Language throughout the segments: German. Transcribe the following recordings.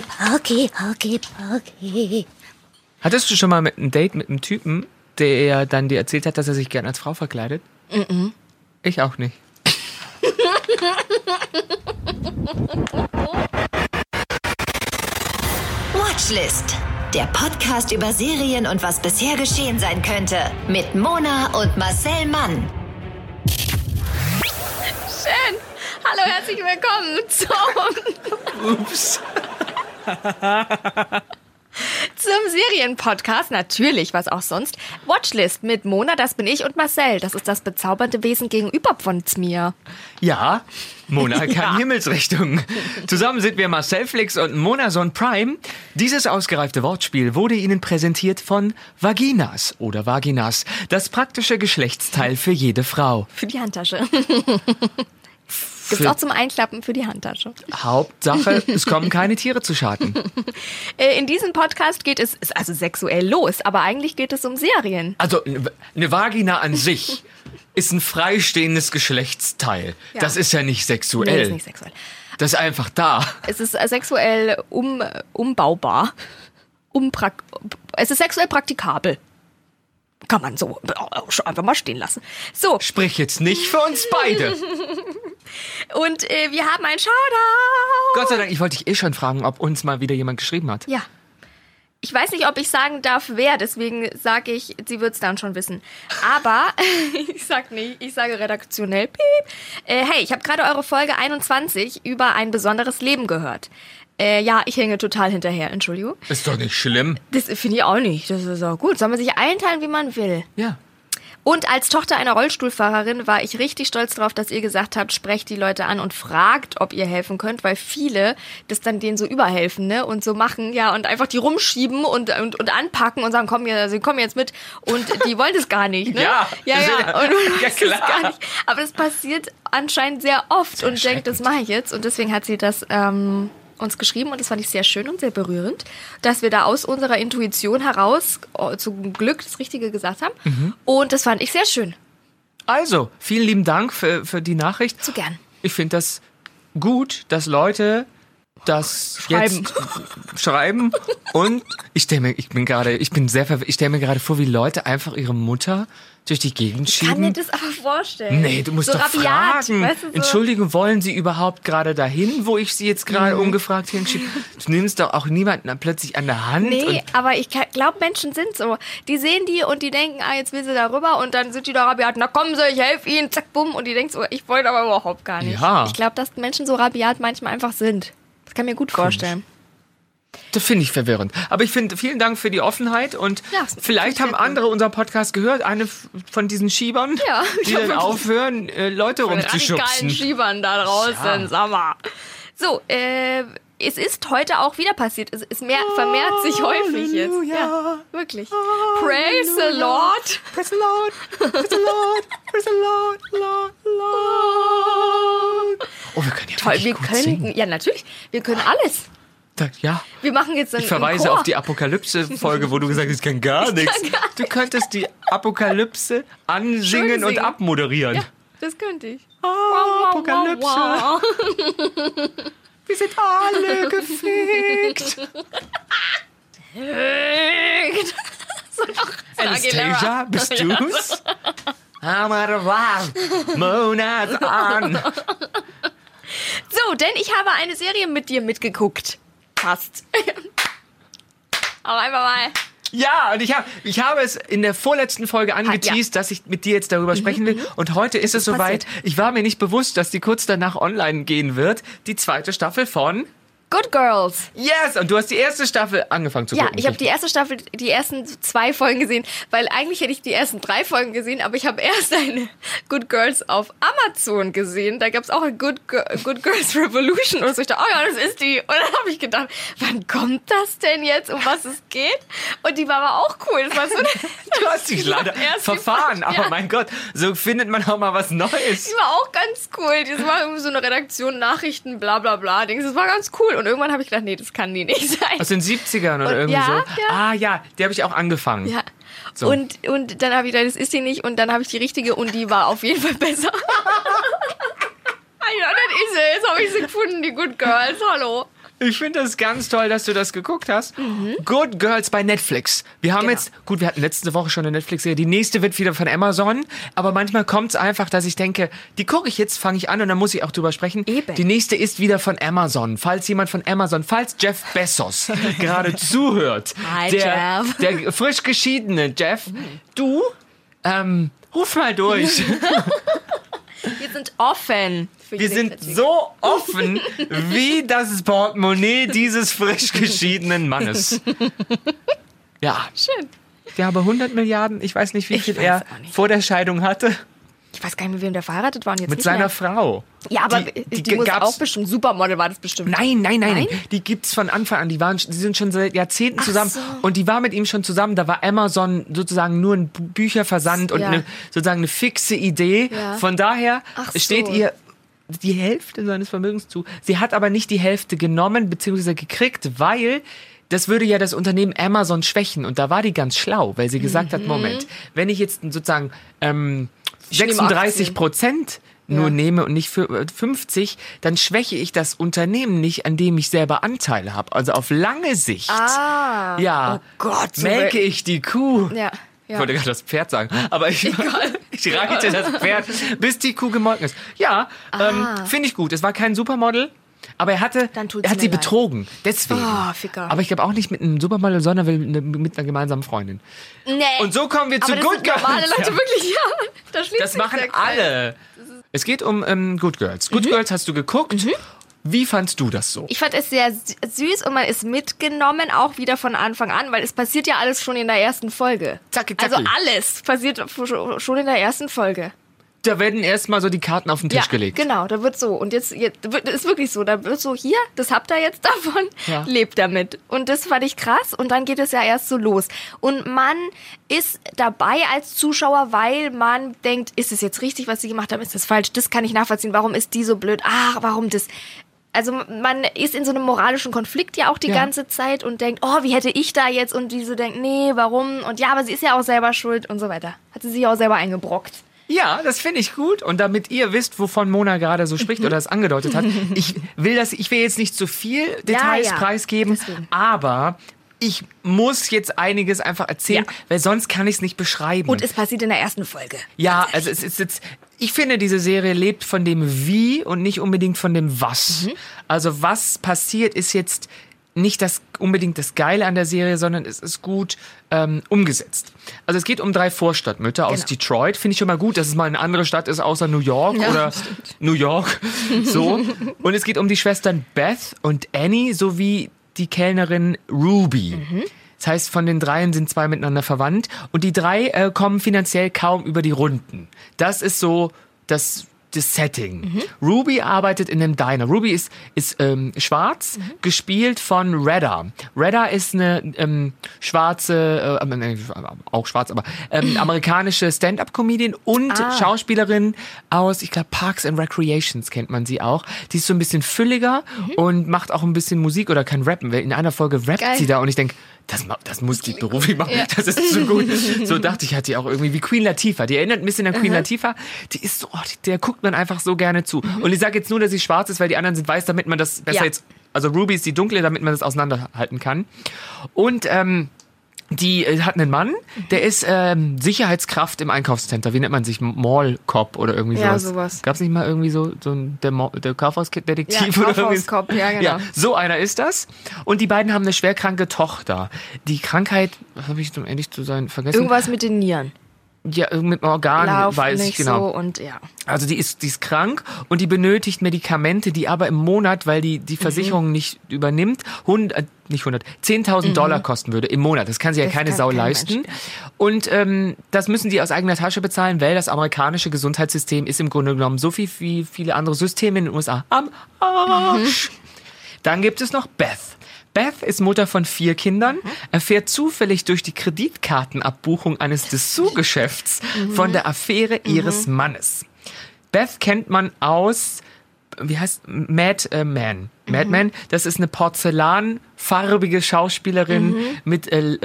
Parky, Parky, Parky, Parky. Hattest du schon mal mit ein Date mit einem Typen, der dann dir erzählt hat, dass er sich gern als Frau verkleidet? Ich auch nicht. Watchlist. Der Podcast über Serien und was bisher geschehen sein könnte. Mit Mona und Marcel Mann. Schön. Hallo, herzlich willkommen zum, Ups. Zum Serienpodcast. Natürlich, was auch sonst. Watchlist mit Mona, das bin ich, und Marcel. Das ist das bezaubernde Wesen gegenüber von mir. Ja, Mona kann Ja. Himmelsrichtungen. Zusammen sind wir Marcel Flix und Monason Prime. Dieses ausgereifte Wortspiel wurde Ihnen präsentiert von Vaginas oder Vaginas, das praktische Geschlechtsteil für jede Frau. Für die Handtasche. Gibt's Für- auch zum Einklappen für die Handtasche. Hauptsache, es kommen keine Tiere zu Schaden. Äh, In diesem Podcast geht es, ist also sexuell los, aber eigentlich geht es um Serien. Also eine Vagina an sich ist ein freistehendes Geschlechtsteil. Ja. Das ist ja nicht sexuell. Nee, ist nicht sexuell. Das ist einfach da. Es ist äh, sexuell um, umbaubar. Umprak es ist sexuell praktikabel. Kann man so äh, einfach mal stehen lassen. So, Sprich jetzt nicht für uns beide. und äh, wir haben einen Shoutout. Gott sei Dank, ich wollte dich eh schon fragen, ob uns mal wieder jemand geschrieben hat. Ja. Ich weiß nicht, ob ich sagen darf, wer, deswegen sage ich, sie wird es dann schon wissen. Aber ich sag nicht, ich sage redaktionell. Piep. Äh, hey, ich habe gerade eure Folge 21 über ein besonderes Leben gehört. Äh, ja, ich hänge total hinterher, Entschuldigung. Ist doch nicht schlimm. Das finde ich auch nicht. Das ist auch gut. Soll man sich einteilen, wie man will. Ja. Und als Tochter einer Rollstuhlfahrerin war ich richtig stolz darauf, dass ihr gesagt habt, sprecht die Leute an und fragt, ob ihr helfen könnt, weil viele das dann denen so überhelfen, ne? Und so machen, ja, und einfach die rumschieben und, und, und anpacken und sagen, komm, ja, sie kommen jetzt mit. Und die wollen das gar nicht, ne? Ja, ja, ja. Und man ja, klar. gar nicht. Aber das passiert anscheinend sehr oft und denkt, das mache ich jetzt. Und deswegen hat sie das ähm, uns geschrieben und das fand ich sehr schön und sehr berührend, dass wir da aus unserer Intuition heraus oh, zum Glück das Richtige gesagt haben. Mhm. Und das fand ich sehr schön. Also, vielen lieben Dank für, für die Nachricht. Zu gern. Ich finde das gut, dass Leute das Schreiben. jetzt schreiben und ich stelle mir, ich bin gerade, ich bin sehr ich stelle mir gerade vor, wie Leute einfach ihre Mutter durch die Gegend Ich kann mir schieben. das aber vorstellen. Nee, du musst so doch rabiat, fragen. Weißt du, so. Entschuldigung, wollen Sie überhaupt gerade dahin, wo ich Sie jetzt gerade Mhm. ungefragt hinschiebe? Du nimmst doch auch niemanden dann plötzlich an der Hand. Nee, aber ich glaube, Menschen sind so. Die sehen die und die denken, ah, jetzt will sie da rüber und dann sind die da rabiat, na kommen Sie, ich helfe Ihnen, zack, bumm. Und die denken so, ich wollte aber überhaupt gar nicht. Ja. Ich glaube, dass Menschen so rabiat manchmal einfach sind. Das kann ich mir gut vorstellen. das finde ich verwirrend. Aber ich finde, vielen Dank für die Offenheit und Ja, vielleicht haben andere unseren Podcast gehört, eine von diesen Schiebern, Ja, die dann aufhören, äh, Leute Von den radikalen rumzuschubsen. Schiebern da draußen, Ja. sag mal. So, äh, es ist heute auch wieder passiert. Es, es mehr, vermehrt sich häufig jetzt. Ja, wirklich. Praise the Lord. Praise the Lord, praise the Lord, praise the Lord, Lord, Lord. Oh, wir können ja Toll, wir gut können, singen. ja natürlich, wir können alles. Ja, Wir machen jetzt ich verweise auf die Apokalypse-Folge, wo du gesagt hast, ich kann gar nichts. Du könntest die Apokalypse ansingen und abmoderieren. Ja, das könnte ich. Apokalypse, Wow, wow, wir sind alle gefickt. so Anastasia, bist du's? I'm wow. Mona's on. So, denn ich habe eine Serie mit dir mitgeguckt. Passt. Aber einfach mal. Ja, und ich, hab, ich habe es in der vorletzten Folge angeteased, dass ich mit dir jetzt darüber sprechen will. Und heute ist es soweit. passiert. Ich war mir nicht bewusst, dass die kurz danach online gehen wird. Die zweite Staffel von Good Girls. Yes! Und du hast die erste Staffel angefangen zu Ja, gucken. ich habe die erste Staffel, die ersten zwei Folgen gesehen, weil eigentlich hätte ich die ersten drei Folgen gesehen, aber ich habe erst eine Good Girls auf Amazon gesehen. Da gab es auch eine Good, Good Girls Revolution und so ich dachte, oh ja, das ist die. Und dann habe ich gedacht, wann kommt das denn jetzt, um was es geht? Und die war aber auch cool. Das war so eine, Du hast dich leider verfahren, Folge- aber ja. mein Gott, so findet man auch mal was Neues. Die war auch ganz cool. Das war irgendwie so eine Redaktion, Nachrichten, bla bla bla. Dings. Das war ganz cool. Und irgendwann habe ich gedacht, nee, das kann die nicht sein. Aus den 70ern oder Und- irgendwie ja, so. ja. Ah ja, die habe ich auch angefangen. Ja. So. Und, und dann habe ich gedacht, das ist die nicht. Und dann habe ich die richtige und die war auf jeden Fall besser. ja, das ist sie. Jetzt habe ich sie gefunden, die Good Girls. Hallo. Ich finde das ganz toll, dass du das geguckt hast. Mhm. Good Girls bei Netflix. Wir haben Genau. jetzt, gut, wir hatten letzte Woche schon eine Netflix-Serie. Die nächste wird wieder von Amazon. Aber manchmal kommt es einfach, dass ich denke, die gucke ich jetzt, fange ich an und dann muss ich auch drüber sprechen. Eben. Die nächste ist wieder von Amazon. Falls jemand von Amazon, falls Jeff Bezos gerade zuhört, Hi, der, Jeff. der frisch geschiedene Jeff, du, ähm, ruf mal durch. Wir sind offen. Für Wir sind Kritik. so offen wie das Portemonnaie dieses frisch geschiedenen Mannes. Ja, Schön. der habe 100 Milliarden, ich weiß nicht, wie Ich viel er vor der Scheidung hatte, Ich weiß gar nicht, mit wem der verheiratet war und jetzt mit seiner mehr. Frau. Ja, aber Die- die, die muss auch bestimmt Supermodel war das bestimmt. Nein, nein, nein, Nein? Die gibt's von Anfang an. Die waren, die sind schon seit Jahrzehnten Ach zusammen. so. Und die war mit ihm schon zusammen. Da war Amazon sozusagen nur ein Bücherversand und Ja. eine, sozusagen eine fixe Idee. Ja. Von daher Ach steht so. ihr die Hälfte seines Vermögens zu. Sie hat aber nicht die Hälfte genommen bzw. gekriegt, weil das würde ja das Unternehmen Amazon schwächen. Und da war die ganz schlau, weil sie gesagt hat, Moment, wenn ich jetzt sozusagen ähm, Mhm. Ich nehme 36 Prozent nur Ja. nehme und nicht für äh, 50, dann schwäche ich das Unternehmen nicht, an dem ich selber Anteile habe. Also auf lange Sicht. Ah. Ja. Oh Gott. melke ich die Kuh. Ja. Ich ja. wollte gerade das Pferd sagen, aber ich, ich reite das Pferd, bis die Kuh gemolken ist. Ja, ähm, finde ich gut. Es war kein Supermodel, aber er hatte, er hat sie leid. betrogen. Deswegen. Oh, Ficker. aber ich glaube auch nicht mit einem Supermodel, sondern mit einer gemeinsamen Freundin. Nee. Und so kommen wir zu aber Good sind normale Girls. Leute, Ja. wirklich, ja. Da Das machen alle. Es geht um ähm, Good Girls. Mhm. Good Girls hast du geguckt. Wie fandst du das so? Ich fand es sehr sü- süß und man ist mitgenommen, auch wieder von Anfang an, weil es passiert ja alles schon in der ersten Folge. Zacki, zacki. Also alles passiert schon in der ersten Folge. Da werden erstmal so die Karten auf den Tisch ja, gelegt. genau, da wird so. Und jetzt, jetzt wird, ist wirklich so, da wird so, hier, das habt ihr jetzt davon, Ja. lebt damit. Und das fand ich krass und dann geht es ja erst so los. Und man ist dabei als Zuschauer, weil man denkt, ist es jetzt richtig, was sie gemacht haben, ist das falsch, das kann ich nachvollziehen, warum ist die so blöd, ach, warum das... Also man ist in so einem moralischen Konflikt ja auch die Ja. ganze Zeit und denkt, oh, wie hätte ich da jetzt? Und die so denkt, nee, warum? Und ja, aber sie ist ja auch selber schuld und so weiter. Hat sie sich auch selber eingebrockt. Ja, das finde ich gut. Und damit ihr wisst, wovon Mona gerade so spricht oder es angedeutet hat, ich will das, ich will jetzt nicht zu viel Details ja. preisgeben, Deswegen. aber ich muss jetzt einiges einfach erzählen, Ja. weil sonst kann ich es nicht beschreiben. Und es passiert in der ersten Folge. Ja, also es ist jetzt, ich finde, diese Serie lebt von dem Wie und nicht unbedingt von dem Was. Mhm. Also was passiert, ist jetzt nicht das unbedingt das Geile an der Serie, sondern es ist gut ähm, umgesetzt. Also es geht um drei Vorstadtmütter aus Genau. Detroit. Finde ich schon mal gut, dass es mal eine andere Stadt ist außer New York Ja, oder New York. So. Und es geht um die Schwestern Beth und Annie sowie die Kellnerin Ruby. Mhm. Das heißt, von den dreien sind zwei miteinander verwandt und die drei äh, kommen finanziell kaum über die Runden. Das ist so das, das Setting. Mhm. Ruby arbeitet in einem Diner. Ruby ist, ist ähm, schwarz, Mhm. gespielt von Redda. Redda ist eine ähm, schwarze, äh, äh, auch schwarz, aber ähm, amerikanische Stand-up-Comedian und Ah. Schauspielerin aus, ich glaube, Parks and Recreations kennt man sie auch. Die ist so ein bisschen fülliger und macht auch ein bisschen Musik oder kann rappen. In einer Folge rappt Geil. sie da und ich denke, das, das muss die beruflich machen. Das ist zu gut. So dachte ich, hat die auch irgendwie wie Queen Latifah. Die erinnert ein bisschen an Queen Latifah. Die ist so, oh, die, der guckt man einfach so gerne zu. Und ich sage jetzt nur, dass sie schwarz ist, weil die anderen sind weiß, damit man das besser Ja. jetzt. Also Ruby ist die dunkle, damit man das auseinanderhalten kann. Und ähm, die äh, hat einen Mann, der ist ähm, Sicherheitskraft im Einkaufscenter. Wie nennt man sich? Mall Cop oder irgendwie Ja, sowas. sowas. Gab es nicht mal irgendwie so, so ein, der, Mo- der Kaufhausdetektiv Ja, oder irgendwie? Kaufhauskopf, ja, genau. Ja, so einer ist das. Und die beiden haben eine schwerkranke Tochter. Die Krankheit, was habe ich, um ehrlich zu sein, vergessen? Irgendwas mit den Nieren. Ja, mit dem Organ, Laufen weiß nicht ich genau. so und ja. Also die ist, die ist krank und die benötigt Medikamente, die aber im Monat, weil die Mhm. die Versicherung nicht übernimmt, 100, äh, nicht 100, 10.000 Dollar kosten würde im Monat. Das kann sich ja Mhm. Das keine Sau kein leisten. Mensch, Und ähm, das müssen die aus eigener Tasche bezahlen, weil das amerikanische Gesundheitssystem ist im Grunde genommen so viel wie viele andere Systeme in den USA am Arsch. Dann gibt es noch Beth. Beth ist Mutter von vier Kindern, erfährt zufällig durch die Kreditkartenabbuchung eines Dessous-Geschäfts von der Affäre ihres Mannes. Beth kennt man aus, wie heißt Mad äh, Man. Mad Men, das ist eine porzellanfarbige Schauspielerin Mhm. mit äh,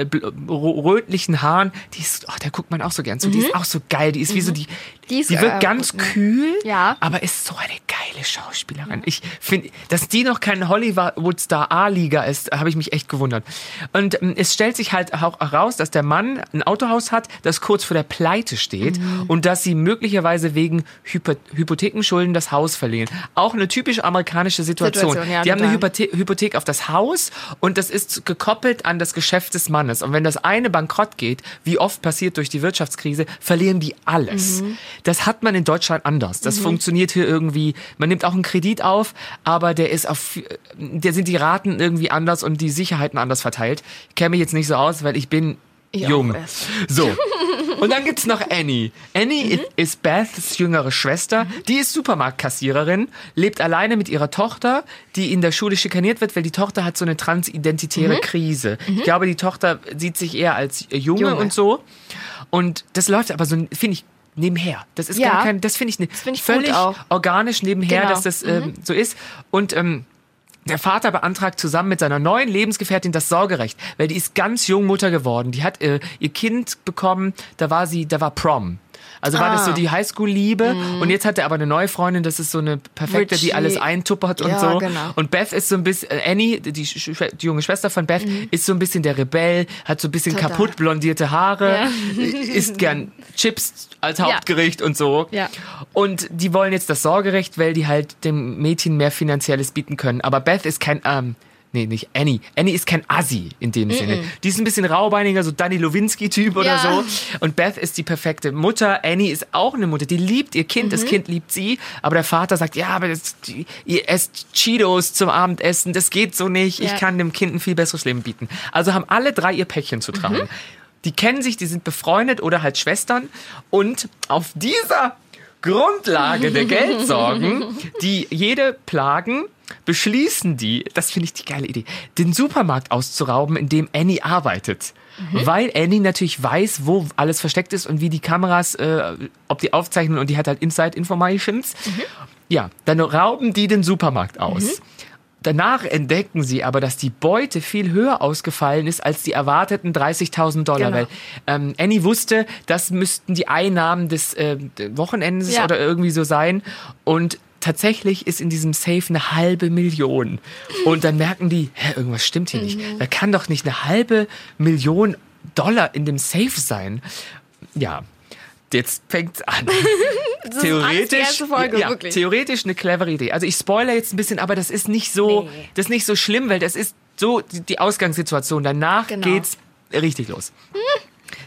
rötlichen Haaren. Die ist, oh, da guckt man auch so gern zu. Die ist auch so geil. Die ist wie so die, Mhm. Die ist, die wirkt äh, ganz ne? kühl, Ja. aber ist so eine geile Schauspielerin. Ich finde, dass die noch kein Hollywood-Star A-Liga ist, habe ich mich echt gewundert. Und ähm, es stellt sich halt auch heraus, dass der Mann ein Autohaus hat, das kurz vor der Pleite steht Mhm. und dass sie möglicherweise wegen Hypo Hypothekenschulden das Haus verlieren. Auch eine typisch amerikanische Situation. Situation, ja, die haben eine. Hypothe Hypothek auf das Haus und das ist gekoppelt an das Geschäft des Mannes. Und wenn das eine bankrott geht, wie oft passiert durch die Wirtschaftskrise, verlieren die alles. Mhm. Das hat man in Deutschland anders. Das funktioniert hier irgendwie. Man nimmt auch einen Kredit auf, aber der ist auf, der sind die Raten irgendwie anders und die Sicherheiten anders verteilt. Ich kenne mich jetzt nicht so aus, weil ich bin Ich jung. So. Und dann gibt's noch Annie. Annie Mhm. ist Beths jüngere Schwester. Die ist Supermarktkassiererin, lebt alleine mit ihrer Tochter, die in der Schule schikaniert wird, weil die Tochter hat so eine transidentitäre Mhm. Krise. Ich glaube, die Tochter sieht sich eher als Junge, Junge. und so. Und das läuft aber so, finde ich, nebenher. Das ist Ja. gar kein, das finde ich, ne, find ich völlig organisch nebenher, Genau. dass das ähm, so ist. Und ähm, der Vater beantragt zusammen mit seiner neuen Lebensgefährtin das Sorgerecht, weil die ist ganz jung Mutter geworden. Die hat äh, ihr Kind bekommen, da war sie, da war Prom. Also war das so die Highschool-Liebe und jetzt hat er aber eine neue Freundin, das ist so eine perfekte, die Richie. alles eintuppert und Ja, so. genau. Und Beth ist so ein bisschen, äh, Annie, die, die junge Schwester von Beth, ist so ein bisschen der Rebell, hat so ein bisschen Total. kaputt blondierte Haare, Ja. isst gern Chips als Hauptgericht und so. Ja. Und die wollen jetzt das Sorgerecht, weil die halt dem Mädchen mehr Finanzielles bieten können. Aber Beth ist kein, ähm, nee, nicht Annie. Annie ist kein Assi in dem Sinne. Die ist ein bisschen raubeiniger, so Danny Lowinski-Typ oder Ja. so. Und Beth ist die perfekte Mutter. Annie ist auch eine Mutter. Die liebt ihr Kind, das Kind liebt sie. Aber der Vater sagt, ja, aber das, die, ihr esst Cheetos zum Abendessen, das geht so nicht. Ich Ja. kann dem Kind ein viel besseres Leben bieten. Also haben alle drei ihr Päckchen zu tragen. Die kennen sich, die sind befreundet oder halt Schwestern. Und auf dieser Grundlage der Geldsorgen, die jede plagen, beschließen die, das finde ich die geile Idee, den Supermarkt auszurauben, in dem Annie arbeitet. Weil Annie natürlich weiß, wo alles versteckt ist und wie die Kameras, äh, ob die aufzeichnen und die hat halt Inside Informations. Ja, dann rauben die den Supermarkt aus. Danach entdecken sie aber, dass die Beute viel höher ausgefallen ist als die erwarteten 30.000 Dollar. Genau. Weil ähm, Annie wusste, das müssten die Einnahmen des äh, Wochenendes Ja. oder irgendwie so sein. Und tatsächlich ist in diesem Safe eine halbe Million. Und dann merken die, hä, irgendwas stimmt hier Mhm. nicht. Da kann doch nicht eine halbe Million Dollar in dem Safe sein. Ja. Jetzt fängt's an. Theoretisch, Folge, ja, wirklich. theoretisch eine clevere Idee. Also ich spoiler jetzt ein bisschen, aber das ist nicht so, Nee. das ist nicht so schlimm, weil das ist so die, die Ausgangssituation. Danach Genau. geht's richtig los.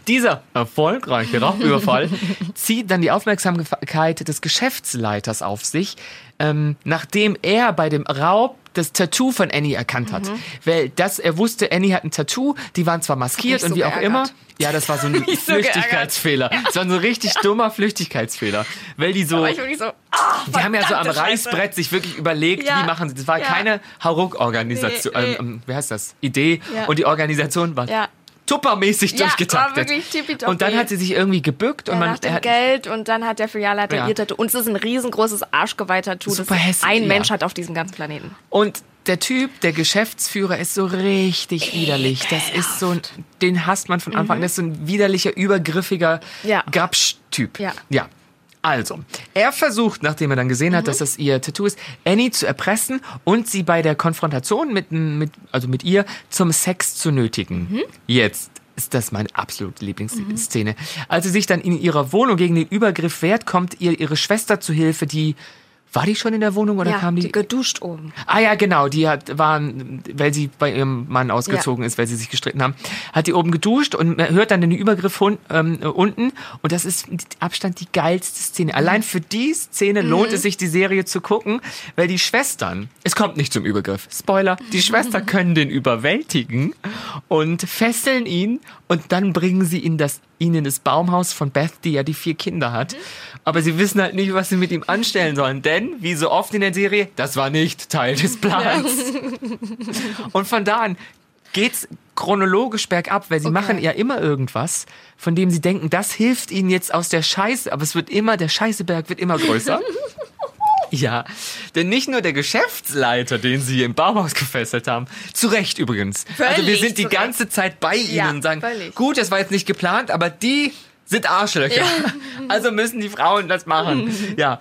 Dieser erfolgreiche Raubüberfall zieht dann die Aufmerksamkeit des Geschäftsleiters auf sich, ähm, nachdem er bei dem Raub das Tattoo von Annie erkannt hat. Mhm. Weil das, er wusste, Annie hat ein Tattoo, die waren zwar maskiert und so wie auch geärgert. immer. Ja, das war so ein so Flüchtigkeitsfehler. Das war so ein richtig dummer Flüchtigkeitsfehler. Weil die so. Aber ich wirklich so, ah, Die haben ja so am verdammte Scheiße. Reißbrett sich wirklich überlegt, Ja. wie machen sie das. war Ja. keine Hauruck-Organisation, Nee, nee. ähm, ähm, wie heißt das? Idee. Ja. Und die Organisation war Ja. tuppermäßig Ja, war durchgetaktet. wirklich tippitoppi. und dann hat sie sich irgendwie gebückt und Ja, man nach dem hat, Geld und dann hat der Filialleiter Ja. ihr Tattoo. Und es ist ein riesengroßes Arschgeweih-Tattoo, das Super hässlich, ein. Mensch hat auf diesem ganzen Planeten. und der Typ, der Geschäftsführer, ist so richtig widerlich. Das ist so, ein- den hasst man von Anfang an. Das ist so ein widerlicher, übergriffiger Mhm. Ja. Grabsch-Typ. Ja. ja. Also, er versucht, nachdem er dann gesehen Mhm. hat, dass das ihr Tattoo ist, Annie zu erpressen und sie bei der Konfrontation mit, mit, also mit ihr zum Sex zu nötigen. Mhm. Jetzt ist das meine absolute Lieblingsszene. Als sie sich dann in ihrer Wohnung gegen den Übergriff wehrt, kommt ihr ihre Schwester zu Hilfe, die war die schon in der Wohnung oder ja, kam die? geduscht oben. Ah ja, genau, die hat, waren, weil sie bei ihrem Mann ausgezogen ist, weil sie sich gestritten haben, hat die oben geduscht und hört dann den Übergriff hun, ähm, äh, unten. Und das ist mit Abstand die geilste Szene. Allein für die Szene lohnt es sich, die Serie zu gucken, weil die Schwestern, es kommt nicht zum Übergriff, Spoiler, die Schwestern können den überwältigen und fesseln ihn und dann bringen sie ihn das ihn in das Baumhaus von Beth, die ja die vier Kinder hat. Aber sie wissen halt nicht, was sie mit ihm anstellen sollen. Denn, wie so oft in der Serie, das war nicht Teil des Plans. Und von da an geht's chronologisch bergab, weil sie Okay. machen ja immer irgendwas, von dem sie denken, das hilft ihnen jetzt aus der Scheiße. Aber es wird immer, der Scheißeberg wird immer größer. Ja, denn nicht nur der Geschäftsleiter, den sie im Bauhaus gefesselt haben, zu Recht übrigens. also wir Völlig sind die ganze Zeit bei ihnen Ja, und sagen, völlig. gut, das war jetzt nicht geplant, aber die sind Arschlöcher. Also müssen die Frauen das machen. Ja.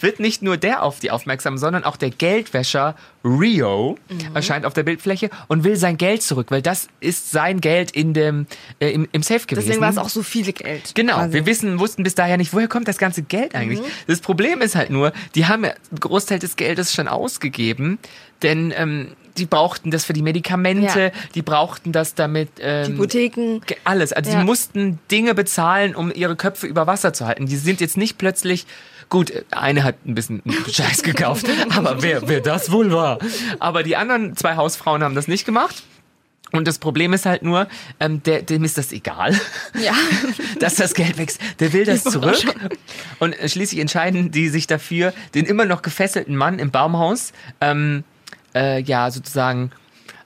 Wird nicht nur der auf die aufmerksam, sondern auch der Geldwäscher Rio Mhm. erscheint auf der Bildfläche und will sein Geld zurück, weil das ist sein Geld in dem, äh, im, im Safe gewesen. Deswegen war es auch so viel Geld. Genau, quasi. wir wissen, wussten bis daher nicht, woher kommt das ganze Geld eigentlich. Das Problem ist halt nur, die haben ja einen Großteil des Geldes schon ausgegeben, denn ähm, die brauchten das für die Medikamente, Ja. die brauchten das damit. Ähm, Hypotheken. alles. Also Ja. sie mussten Dinge bezahlen, um ihre Köpfe über Wasser zu halten. Die sind jetzt nicht plötzlich. Gut, eine hat ein bisschen Scheiß gekauft, aber wer, wer das wohl war. Aber die anderen zwei Hausfrauen haben das nicht gemacht. Und das Problem ist halt nur, ähm, der, dem ist das egal, Ja. dass das Geld wächst. Der will das zurück. Und äh, schließlich entscheiden die sich dafür, den immer noch gefesselten Mann im Baumhaus, ähm, äh, ja, sozusagen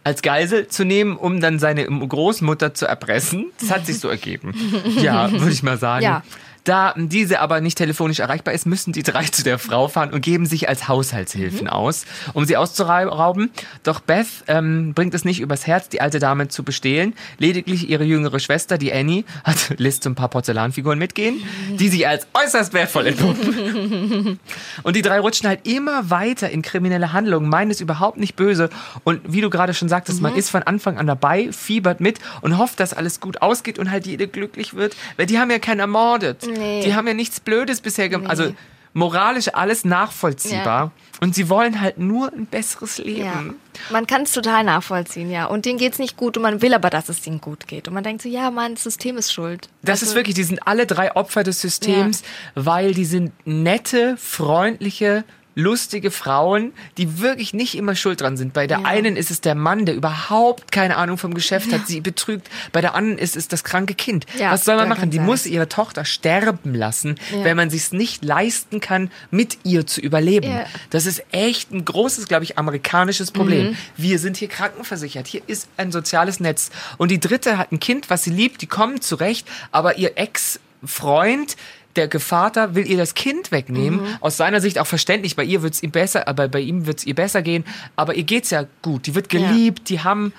als Geisel zu nehmen, um dann seine Großmutter zu erpressen. Das hat sich so ergeben. Ja, würde ich mal sagen. Ja. Da diese aber nicht telefonisch erreichbar ist, müssen die drei zu der Frau fahren und geben sich als Haushaltshilfen aus, um sie auszurauben. Doch Beth ähm, bringt es nicht übers Herz, die alte Dame zu bestehlen. Lediglich ihre jüngere Schwester, die Annie, hat so ein paar Porzellanfiguren mitgehen, die sich als äußerst wertvoll entpuppen. Und die drei rutschen halt immer weiter in kriminelle Handlungen, meinen es überhaupt nicht böse. Und wie du gerade schon sagtest, man ist von Anfang an dabei, fiebert mit und hofft, dass alles gut ausgeht und halt jede glücklich wird. Weil die haben ja keinen ermordet. Nee. Die haben ja nichts Blödes bisher gemacht. Also moralisch alles nachvollziehbar. Ja. Und sie wollen halt nur ein besseres Leben. Ja. Man kann es total nachvollziehen, ja. Und denen geht's nicht gut und man will aber, dass es denen gut geht. Und man denkt so, ja, Mann, das System ist schuld. Das ist wirklich, die sind alle drei Opfer des Systems, weil die sind nette, freundliche, lustige Frauen, die wirklich nicht immer schuld dran sind. Bei der Ja. einen ist es der Mann, der überhaupt keine Ahnung vom Geschäft hat, sie betrügt. Bei der anderen ist es das kranke Kind. Ja, Was soll man machen? Die sein. muss ihre Tochter sterben lassen, Ja. wenn man sich's nicht leisten kann, mit ihr zu überleben. Ja. Das ist echt ein großes, glaube ich, amerikanisches Problem. Mhm. Wir sind hier krankenversichert. Hier ist ein soziales Netz. Und die dritte hat ein Kind, was sie liebt, die kommen zurecht, aber ihr Ex-Freund, der Gevater will ihr das Kind wegnehmen. Mhm. Aus seiner Sicht auch verständlich. Bei ihr wird's ihm besser, aber bei ihm wird's ihr besser gehen. Aber ihr geht's ja gut. Die wird Ja. geliebt. Die haben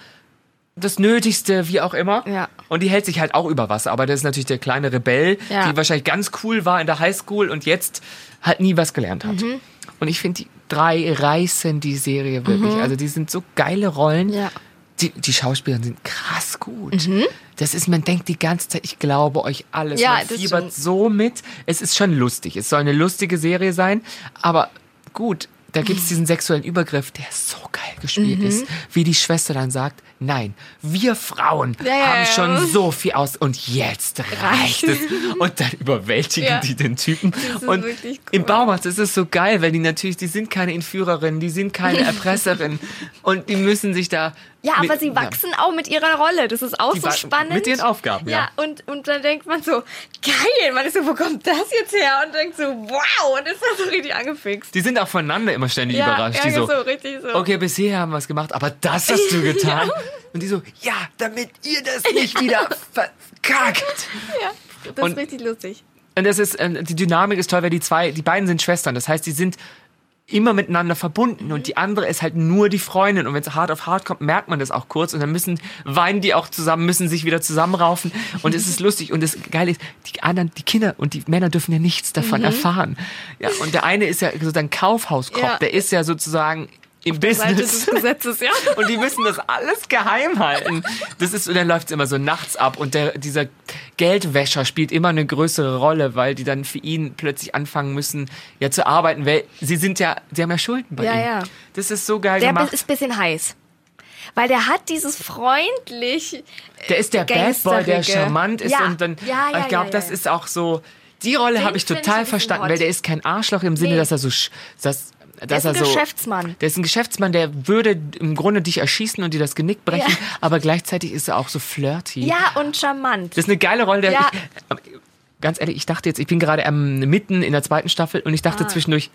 das Nötigste, wie auch immer. Ja. Und die hält sich halt auch über Wasser. Aber das ist natürlich der kleine Rebell, Ja. die wahrscheinlich ganz cool war in der Highschool und jetzt halt nie was gelernt hat. Mhm. Und ich finde, die drei reißen die Serie wirklich. Also die sind so geile Rollen. Mhm. Ja. Die, die Schauspieler sind krass gut. Das ist, man denkt die ganze Zeit, ich glaube euch alles. Mhm. Ja, man fiebert so mit. Es ist schon lustig. Es soll eine lustige Serie sein. Aber gut, da gibt es diesen sexuellen Übergriff, der so geil gespielt Mhm. ist. Wie die Schwester dann sagt, nein, wir Frauen Ja, ja, haben ja. schon so viel aus und jetzt reicht es. Und dann überwältigen Ja. die den Typen. Und cool. im Baumarkt ist es so geil, weil die natürlich, die sind keine Entführerin, die sind keine Erpresserin und die müssen sich da. Ja, aber sie wachsen auch mit ihrer Rolle. Das ist auch Die so spannend. mit ihren Aufgaben, ja. Ja, und, und dann denkt man so, geil, man ist so, wo kommt das jetzt her? Und denkt so, wow, und ist dann so richtig angefixt. Die sind auch voneinander immer ständig Ja, überrascht. ja, die so, so, richtig so. okay, bisher haben wir es gemacht, aber das hast du getan. Und die so, ja, damit ihr das nicht wieder verkackt. Ja, das Und- ist richtig lustig. Und das ist, ähm, die Dynamik ist toll, weil die zwei, die beiden sind Schwestern. Das heißt, die sind immer miteinander verbunden und die andere ist halt nur die Freundin und wenn es hart auf hart kommt, merkt man das auch kurz und dann müssen weinen die auch zusammen, müssen sich wieder zusammenraufen und es ist lustig und das Geile ist, die anderen, die Kinder und die Männer dürfen ja nichts davon erfahren. Ja, und der eine ist ja sozusagen Kaufhauskopf, Ja. der ist ja sozusagen im Business. Gesetzes, ja. Und die müssen das alles geheim halten. Das ist, und dann läuft es immer so nachts ab. Und der, dieser Geldwäscher spielt immer eine größere Rolle, weil die dann für ihn plötzlich anfangen müssen, ja zu arbeiten, weil sie sind ja, sie haben ja Schulden bei Ja, ihm. ja. Das ist so geil Der gemacht. ist ein bisschen heiß. Weil der hat dieses freundlich. Der ist der Bad Boy, der charmant ist Ja. und dann, Ja, ja, ich glaube, das ist auch so, die Rolle habe ich ich total bisschen verstanden, weil der ist kein Arschloch im Sinne, Nee. dass er so, dass, dass ist ein so, Geschäftsmann. Der ist ein Geschäftsmann, der würde im Grunde dich erschießen und dir das Genick brechen, Ja. aber gleichzeitig ist er auch so flirty. Ja, und charmant. Das ist eine geile Rolle. Der, Ja. ich, ganz ehrlich, ich dachte jetzt, ich bin gerade ähm, mitten in der zweiten Staffel und ich dachte Ah. zwischendurch,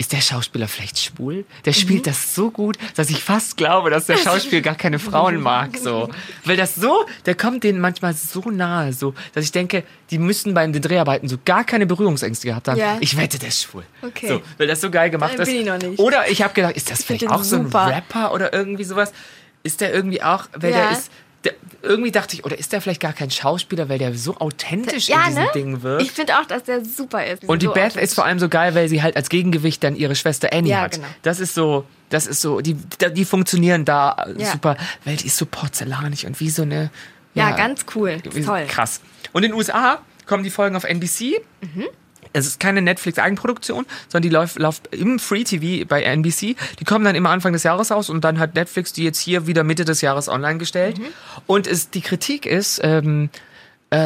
ist der Schauspieler vielleicht schwul? Der spielt das so gut, dass ich fast glaube, dass der Schauspieler gar keine Frauen mag, so. Weil das so, der kommt denen manchmal so nahe, so, dass ich denke, die müssten bei den Dreharbeiten so gar keine Berührungsängste gehabt haben. Ja. Ich wette, der ist schwul. Okay. So, weil das so geil gemacht Dann ist. bin ich noch nicht. Oder ich habe gedacht, ist das find vielleicht auch so ein super. Rapper oder irgendwie sowas? Ist der irgendwie auch, weil Ja. der ist, der, irgendwie dachte ich, oder ist der vielleicht gar kein Schauspieler, weil der so authentisch Ja, in diesen ne? Dingen wirkt? Ich finde auch, dass der super ist. Und die so Beth ist vor allem so geil, weil sie halt als Gegengewicht dann ihre Schwester Annie Ja, hat. genau. Das ist so, das ist so, die, die funktionieren da Ja. super, weil die ist so porzellanig und wie so eine. Ja, ganz cool. Toll. Krass. Und in den USA kommen die Folgen auf NBC. Mhm. Es ist keine Netflix-Eigenproduktion, sondern die läuft, läuft im Free TV bei NBC. Die kommen dann immer Anfang des Jahres aus und dann hat Netflix die jetzt hier wieder Mitte des Jahres online gestellt. Mhm. Und es, die Kritik ist, ähm, äh,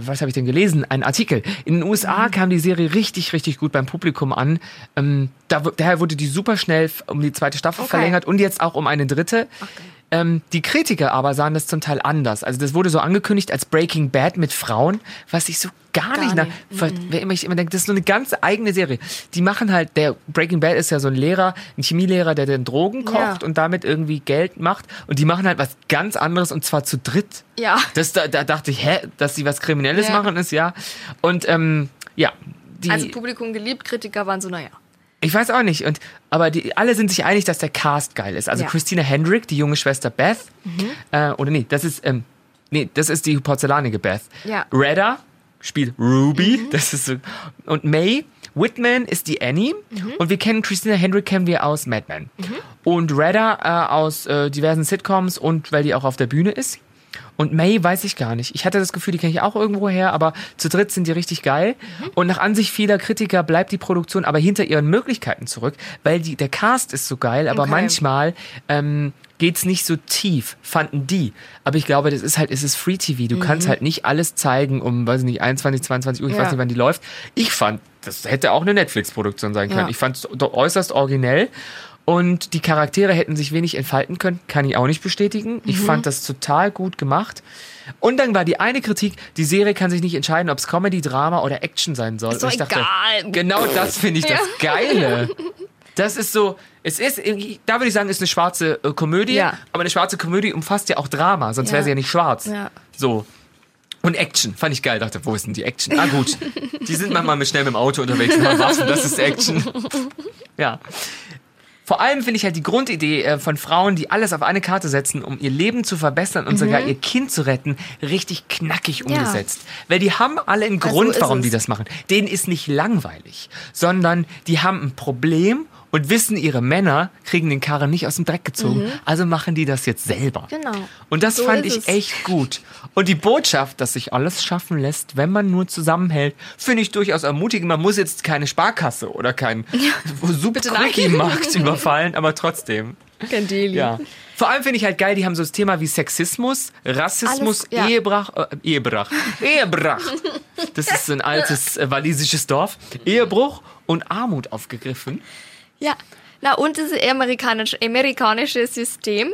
was habe ich denn gelesen? Ein Artikel. In den USA Mhm. kam die Serie richtig, richtig gut beim Publikum an. Ähm, da, daher wurde die super schnell um die zweite Staffel Okay. verlängert und jetzt auch um eine dritte. Ähm, die Kritiker aber sahen das zum Teil anders. Also das wurde so angekündigt als Breaking Bad mit Frauen, was ich so gar, nicht, nach, nicht. ver- wer immer ich immer denke, das ist so eine ganz eigene Serie. Die machen halt, der Breaking Bad ist ja so ein Lehrer, ein Chemielehrer, der den Drogen kocht Ja. und damit irgendwie Geld macht. Und die machen halt was ganz anderes und zwar zu dritt. Ja. Das, da, da dachte ich, hä, dass sie was Kriminelles Ja. machen, ist ja. Und ähm, ja, die, Also Publikum geliebt, Kritiker waren so, naja. Ich weiß auch nicht. Und, aber die, alle sind sich einig, dass der Cast geil ist. Also Ja. Christina Hendrick, die junge Schwester Beth. Äh, oder nee, das ist, ähm, nee, das ist die porzellanige Beth. Ja. Redda spielt Ruby. Das ist so. Und May Whitman ist die Annie. Und wir kennen Christina Hendrick kennen wir aus Mad Men. Und Redda äh, aus äh, diversen Sitcoms und weil die auch auf der Bühne ist. Und May weiß ich gar nicht. Ich hatte das Gefühl, die kenne ich auch irgendwo her, aber zu dritt sind die richtig geil. Und nach Ansicht vieler Kritiker bleibt die Produktion aber hinter ihren Möglichkeiten zurück, weil die, der Cast ist so geil, aber Okay. manchmal ähm, geht's nicht so tief, fanden die. Aber ich glaube, das ist halt, es ist Free TV. Du kannst halt nicht alles zeigen um, weiß ich nicht, 21, 22 Uhr, ich Ja. weiß nicht, wann die läuft. Ich fand, das hätte auch eine Netflix-Produktion sein können. Ja. Ich fand es äußerst originell. Und die Charaktere hätten sich wenig entfalten können, kann ich auch nicht bestätigen. Mhm. Ich fand das total gut gemacht. Und dann war die eine Kritik, die Serie kann sich nicht entscheiden, ob es Comedy, Drama oder Action sein soll. Ist doch ich dachte, egal. genau das finde ich das Geile. Das ist so, es ist, da würde ich sagen, ist eine schwarze äh, Komödie, Ja. aber eine schwarze Komödie umfasst ja auch Drama, sonst Ja. wäre sie ja nicht schwarz. Ja. So. Und Action, fand ich geil. Dachte, wo ist denn die Action? Ah gut, die sind manchmal mit schnell mit dem Auto unterwegs und Waffen, das ist Action. Ja. Vor allem finde ich halt die Grundidee äh, von Frauen, die alles auf eine Karte setzen, um ihr Leben zu verbessern und sogar Mhm. ihr Kind zu retten, richtig knackig umgesetzt. Weil die haben alle einen Also Grund, warum es. die das machen. Denen ist nicht langweilig, sondern die haben ein Problem und wissen, ihre Männer kriegen den Karren nicht aus dem Dreck gezogen. Also machen die das jetzt selber. Mhm. Genau. Und das So fand ich es. echt gut. Und die Botschaft, dass sich alles schaffen lässt, wenn man nur zusammenhält, finde ich durchaus ermutigend. Man muss jetzt keine Sparkasse oder keinen nein. Subquickie-Markt überfallen, aber trotzdem. Kein Deli. Ja. Vor allem finde ich halt geil, die haben so das Thema wie Sexismus, Rassismus, Alles, ja. Ehebrach, äh, Ehebrach, Ehebrach. Das ist so ein altes äh, walisisches Dorf. Ehebruch und Armut aufgegriffen. Ja. Na, und das amerikanische, amerikanische System.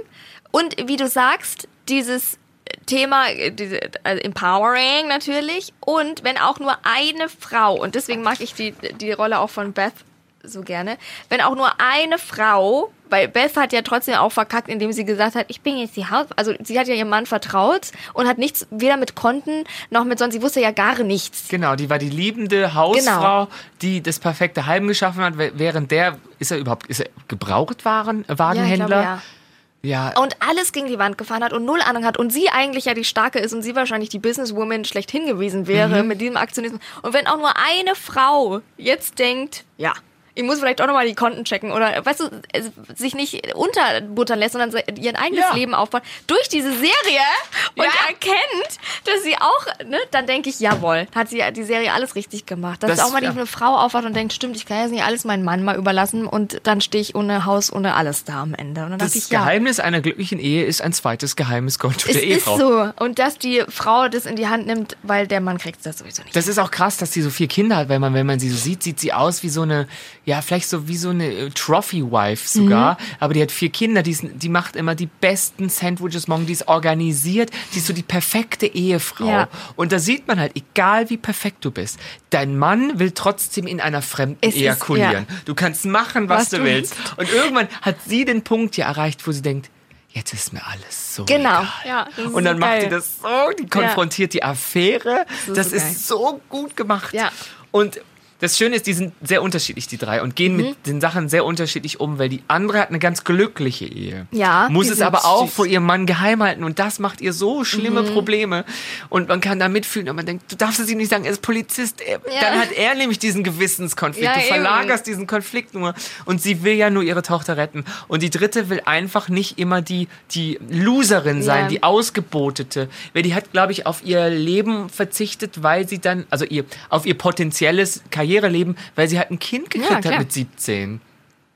Und wie du sagst, dieses Thema, äh, diese, also Empowering natürlich. Und wenn auch nur eine Frau, und deswegen mag ich die, die Rolle auch von Beth so gerne, wenn auch nur eine Frau, weil Beth hat ja trotzdem auch verkackt, indem sie gesagt hat, ich bin jetzt die Haus, also sie hat ja ihrem Mann vertraut und hat nichts, weder mit Konten noch mit sonst, sie wusste ja gar nichts. Genau, die war die liebende Hausfrau, die das perfekte Heim geschaffen hat, wä- während der, ist er überhaupt, ist er Gebrauchtwaren, Wagenhändler? ja. Ja, und alles gegen die Wand gefahren hat und null Ahnung hat und sie eigentlich ja die Starke ist und sie wahrscheinlich die Businesswoman schlechthin gewesen wäre Mhm. mit diesem Aktionismus. Und wenn auch nur eine Frau jetzt denkt, ja, ich muss vielleicht auch nochmal die Konten checken oder, weißt du, es- sich nicht unterbuttern lässt, sondern ihr eigenes Ja. Leben aufbaut durch diese Serie und Ja. erkennt, dass sie auch, ne, dann denke ich, jawohl, hat sie die Serie alles richtig gemacht. Dass Das- auch mal ja. eine Frau aufwacht und denkt, stimmt, ich kann jetzt nicht alles meinem Mann mal überlassen und dann stehe ich ohne Haus, ohne alles da am Ende. Das ich, ja. Geheimnis einer glücklichen Ehe ist ein zweites geheimes Konto Es der ist Ehefrau. so. Und dass die Frau das in die Hand nimmt, weil der Mann kriegt das sowieso nicht. Das ist auch krass, dass sie so vier Kinder hat, weil man, wenn man sie so sieht, sieht sie aus wie so eine ja, vielleicht so wie so eine äh, Trophy-Wife sogar, aber die hat vier Kinder, die, ist, die macht immer die besten Sandwiches morgen, die ist organisiert, die ist so die perfekte Ehefrau. Ja. Und da sieht man halt, egal wie perfekt du bist, dein Mann will trotzdem in einer fremden Es ist- ejakulieren. ja. Du kannst machen, was, Was du du willst. Und irgendwann hat sie den Punkt hier erreicht, wo sie denkt, jetzt ist mir alles so Genau. egal. Ja, das ist Und dann so macht geil. die das so, die konfrontiert die Affäre. ist Das so ist so gut gemacht. Ja. Und das Schöne ist, die sind sehr unterschiedlich, die drei, und gehen Mhm. mit den Sachen sehr unterschiedlich um, weil die andere hat eine ganz glückliche Ehe. Ja, Muss es aber auch süß. vor ihrem Mann geheim halten und das macht ihr so schlimme Mhm. Probleme. Und man kann da mitfühlen und man denkt, du darfst es ihm nicht sagen, er ist Polizist. Er, Ja. Dann hat er nämlich diesen Gewissenskonflikt. Ja, du eben. verlagerst diesen Konflikt nur. Und sie will ja nur ihre Tochter retten. Und die dritte will einfach nicht immer die, die Loserin sein, Ja. die Ausgebotete. Weil die hat, glaube ich, auf ihr Leben verzichtet, weil sie dann, also ihr, auf ihr potenzielles Karriereleben, weil sie halt ein Kind gekriegt hat klar. mit 17.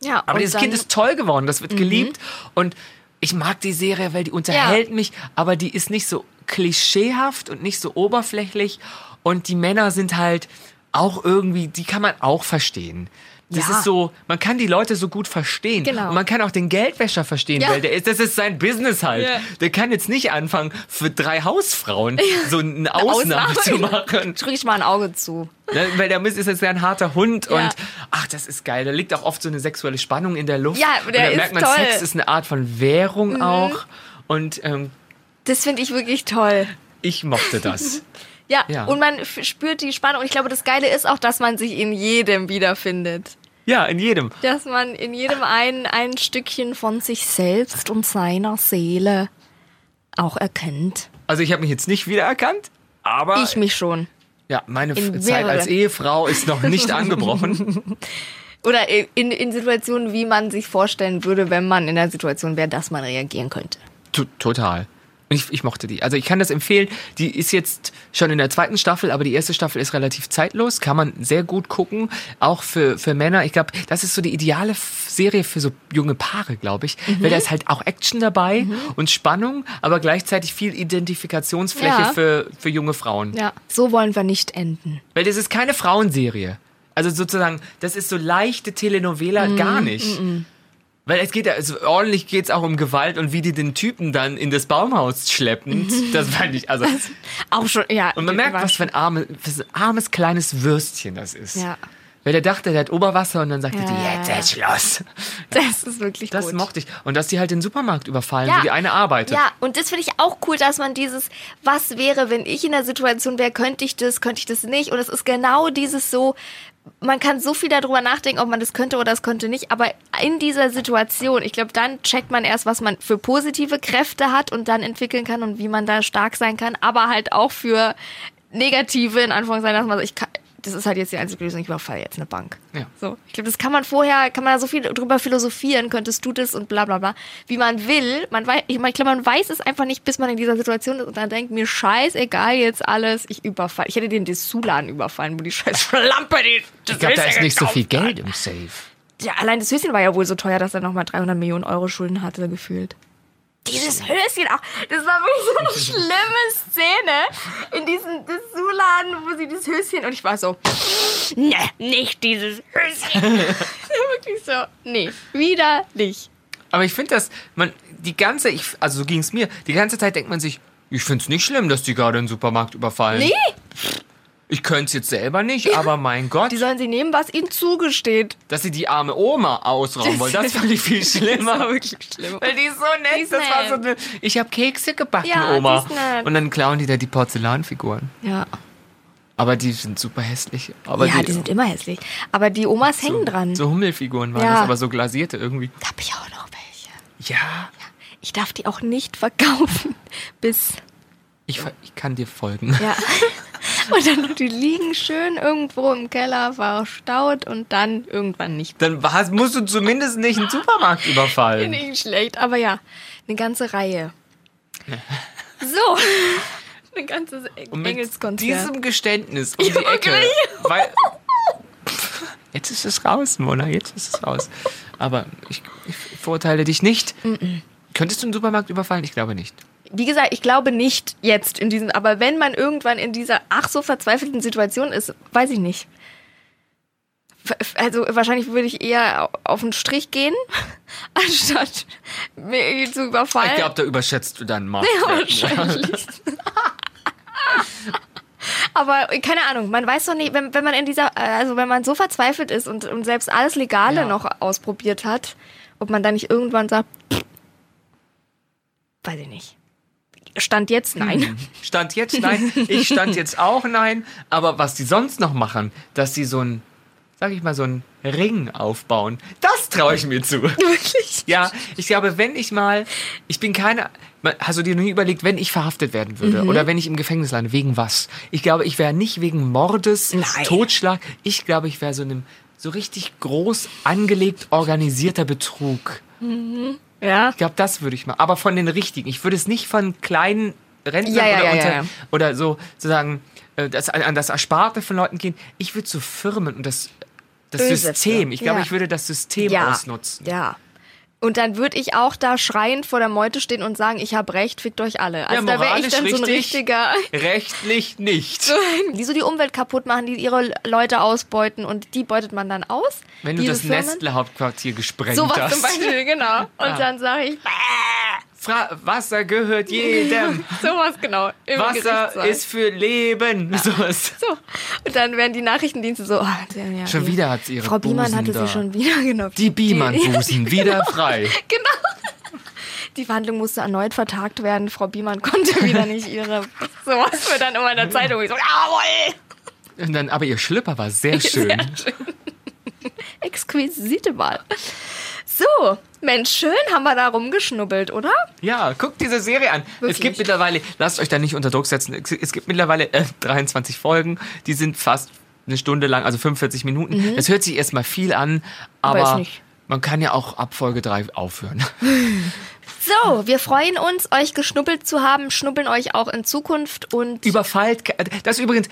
Ja, Aber dieses Mhm. Kind ist toll geworden, das wird geliebt. Und ich mag die Serie, weil die unterhält mich, aber die ist nicht so klischeehaft und nicht so oberflächlich. Und die Männer sind halt auch irgendwie, die kann man auch verstehen. Das Ja. ist so, man kann die Leute so gut verstehen. Genau. Und man kann auch den Geldwäscher verstehen, Ja. weil der ist, das ist sein Business halt. Ja. Der kann jetzt nicht anfangen, für drei Hausfrauen so eine Ausnahme, zu machen. Drück ich mal ein Auge zu. Ne, weil der Mist ist jetzt ein harter Hund und ach, das ist geil. Da liegt auch oft so eine sexuelle Spannung in der Luft. Ja, und der da ist merkt man, toll. Mhm. Sex ist eine Art von Währung auch. Und ähm, Das finde ich wirklich toll. ich mochte das. Ja, Ja. und man spürt die Spannung. Und ich glaube, das Geile ist auch, dass man sich in jedem wiederfindet. ja, in jedem. Dass man in jedem ein, ein Stückchen von sich selbst und seiner Seele auch erkennt. Also ich habe mich jetzt nicht wiedererkannt, aber Ich mich schon. ja, meine In Zeit als mehreren. Ehefrau ist noch nicht angebrochen. Oder in, in Situationen, wie man sich vorstellen würde, wenn man in der Situation wäre, dass man reagieren könnte. T total. Ich, ich mochte die. Also ich kann das empfehlen. Die ist jetzt schon in der zweiten Staffel, aber die erste Staffel ist relativ zeitlos. Kann man sehr gut gucken. Auch für, für Männer. Ich glaube, das ist so die ideale Serie für so junge Paare, glaube ich. Mhm. Weil da ist halt auch Action dabei und Spannung, aber gleichzeitig viel Identifikationsfläche Ja. für, für junge Frauen. Ja, so wollen wir nicht enden. Weil das ist keine Frauenserie. Also sozusagen, das ist so leichte Telenovela Mhm, gar nicht. Weil es geht ja, also ordentlich geht es auch um Gewalt und wie die den Typen dann in das Baumhaus schleppen. Das fand ich, also. Auch schon, ja. Und man merkt, was für ein, arme, was ein armes kleines Würstchen das ist. Ja. Weil der dachte, der hat Oberwasser und dann sagte Ja, die, jetzt ist Schluss. Das ist wirklich Das gut. mochte ich. Und dass die halt den Supermarkt überfallen, Ja. wo die eine arbeitet. Ja, und das finde ich auch cool, dass man dieses, was wäre, wenn ich in der Situation wäre, könnte ich das, könnte ich das nicht. Und es ist genau dieses so, man kann so viel darüber nachdenken, ob man das könnte oder das könnte nicht, aber in dieser Situation, ich glaube, dann checkt man erst, was man für positive Kräfte hat und dann entwickeln kann und wie man da stark sein kann, aber halt auch für negative, in Anführungszeichen, dass man sagt, ich kann, das ist halt jetzt die einzige Lösung, ich überfalle jetzt eine Bank. Ja. So, ich glaube, das kann man vorher, kann man da so viel drüber philosophieren, könntest du das und bla bla bla, wie man will. Man weiß, ich, meine, ich glaube, man weiß es einfach nicht, bis man in dieser Situation ist und dann denkt, mir scheißegal jetzt alles, ich überfall. Ich hätte den Dessous-Laden überfallen, wo die scheiß Schlampe, die das Ich glaube, da ist nicht so viel. Geld im Safe. Ja, allein das Höschen war ja wohl so teuer, dass er nochmal 300 Millionen Euro Schulden hatte, gefühlt. Dieses Höschen auch, das war wirklich so eine schlimme Szene in diesem Dessous-Laden, wo sie das Höschen und ich war so, ne, nicht dieses Höschen. wirklich so, nee, wieder nicht. Aber ich finde das, man, die ganze, ich, also so ging es mir, die ganze Zeit denkt man sich, ich finde es nicht schlimm, dass die gerade den Supermarkt überfallen. Nee, Ich könnte es jetzt selber nicht, aber mein Gott, die sollen sie nehmen, was ihnen zugesteht. dass sie die arme Oma ausrauben wollen, das fand ich viel Das schlimmer. war wirklich schlimm. Weil die ist so nett, Die ist das war so nett. eine, ich habe Kekse gebacken, Ja, die Oma. ist nett. Und dann klauen die da die Porzellanfiguren. Ja, Aber die sind super hässlich. Aber ja die sind immer hässlich. Aber die Omas hängen dran. So Hummelfiguren waren Ja. das, aber so glasierte irgendwie. Da habe ich auch noch welche. Ja, Ich darf die auch nicht verkaufen, bis ich, ich kann dir folgen. Ja. Und dann die liegen schön irgendwo im Keller verstaut und dann irgendwann nicht. Dann war's- musst du zumindest nicht einen Supermarkt überfallen. Nicht schlecht, aber ja, eine ganze Reihe. So. Ein ganzes Engelskonzert. diesem Geständnis um die Ecke. Weil. Jetzt ist es raus, Mona, jetzt ist es raus. Aber ich, ich verurteile dich nicht. Könntest du einen Supermarkt überfallen? Ich glaube nicht. Wie gesagt, ich glaube nicht jetzt in diesem, aber wenn man irgendwann in dieser ach so verzweifelten Situation ist, weiß ich nicht. Also wahrscheinlich würde ich eher auf den Strich gehen, anstatt mich zu überfallen. Ich glaube, da überschätzt du deinen Markt. Ja, wahrscheinlich. Aber keine Ahnung, man weiß doch nicht, wenn, wenn man in dieser, also wenn man so verzweifelt ist und, und selbst alles Legale Ja. noch ausprobiert hat, ob man dann nicht irgendwann sagt, pff, weiß ich nicht. Stand jetzt nein. Stand jetzt nein, ich stand jetzt auch nein. Aber was die sonst noch machen, dass sie so ein, sag ich mal, so ein Ring aufbauen, das traue ich mir zu. Wirklich? Ja, ich glaube, wenn ich mal, ich bin keine, hast du dir noch nie überlegt, wenn ich verhaftet werden würde Mhm. oder wenn ich im Gefängnis lande, wegen was? Ich glaube, ich wäre nicht wegen Mordes, Nein. Totschlag. Ich glaube, ich wäre so einem so richtig groß angelegt organisierter Betrug. Ja. Ich glaube, das würde ich mal. Aber von den richtigen. Ich würde es nicht von kleinen Rentnern Ja, ja, oder, unter, oder so sozusagen äh, das, an das Ersparte von Leuten gehen. Ich würde zu Firmen und das, das Böse System. Ich glaube, ich würde das System ausnutzen. Ja. Und dann würde ich auch da schreiend vor der Meute stehen und sagen, ich habe recht, fickt euch alle. Also da wäre ich dann so ein richtig, richtiger, Rechtlich nicht. die so die Umwelt kaputt machen, die ihre Leute ausbeuten und die beutet man dann aus. Wenn du das. Nestle-Hauptquartier gesprengt Sowas hast. zum Beispiel, genau. Und dann sage ich, Fra Wasser gehört jedem. sowas genau. Wasser ist für Leben. Sowas. so. Und dann werden die Nachrichtendienste so, oh, ja, Schon ja. wieder hat sie ihre Frau Biemann Busen hatte da. sie schon wieder, genau. Die Biemann-Busen, wieder frei. Genau. Die Verhandlung musste erneut vertagt werden. Frau Biemann konnte wieder nicht ihre. Sowas wird dann immer in der Zeitung. Ich so, jawohl! Und dann, aber ihr Schlüpper war sehr schön. Sehr schön. Exquisite Wahl. So, Mensch, schön haben wir da rumgeschnubbelt, oder? Ja, guckt diese Serie an. Es Wirklich? gibt mittlerweile, lasst euch da nicht unter Druck setzen, es es gibt mittlerweile äh, 23 Folgen, die sind fast eine Stunde lang, also 45 Minuten. Das hört sich erstmal viel an, Aber man kann ja auch ab Folge 3 aufhören. So, wir freuen uns, euch geschnuppelt zu haben, schnuppeln euch auch in Zukunft und Überfallt, ke- das übrigens,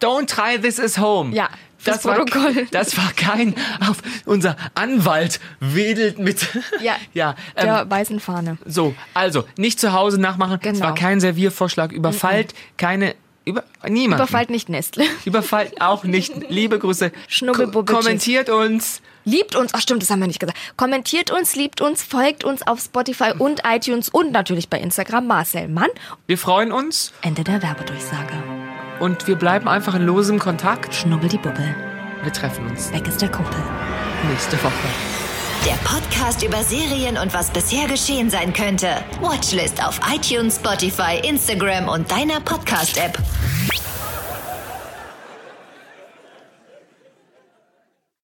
don't try this at home. Ja, das war, Protokoll. das war kein, auf, unser Anwalt wedelt mit. ja, ja ähm, der weißen Fahne. So, also nicht zu Hause nachmachen. Es Genau. war kein Serviervorschlag. Überfallt keine. Über, niemand. Überfallt nicht Nestle. Überfallt auch nicht. Liebe Grüße. Schnubbelbubbel, Ko kommentiert uns. Liebt uns, ach stimmt, das haben wir nicht gesagt. Kommentiert uns, liebt uns, folgt uns auf Spotify und iTunes und natürlich bei Instagram Marcel Mann. Wir freuen uns Ende der Werbedurchsage. Und wir bleiben einfach in losem Kontakt. Schnubbel die Bubbel. Wir treffen uns Weg ist der Kumpel. nächste Woche. Der Podcast über Serien und was bisher geschehen sein könnte. Watchlist auf iTunes, Spotify, Instagram und deiner Podcast-App.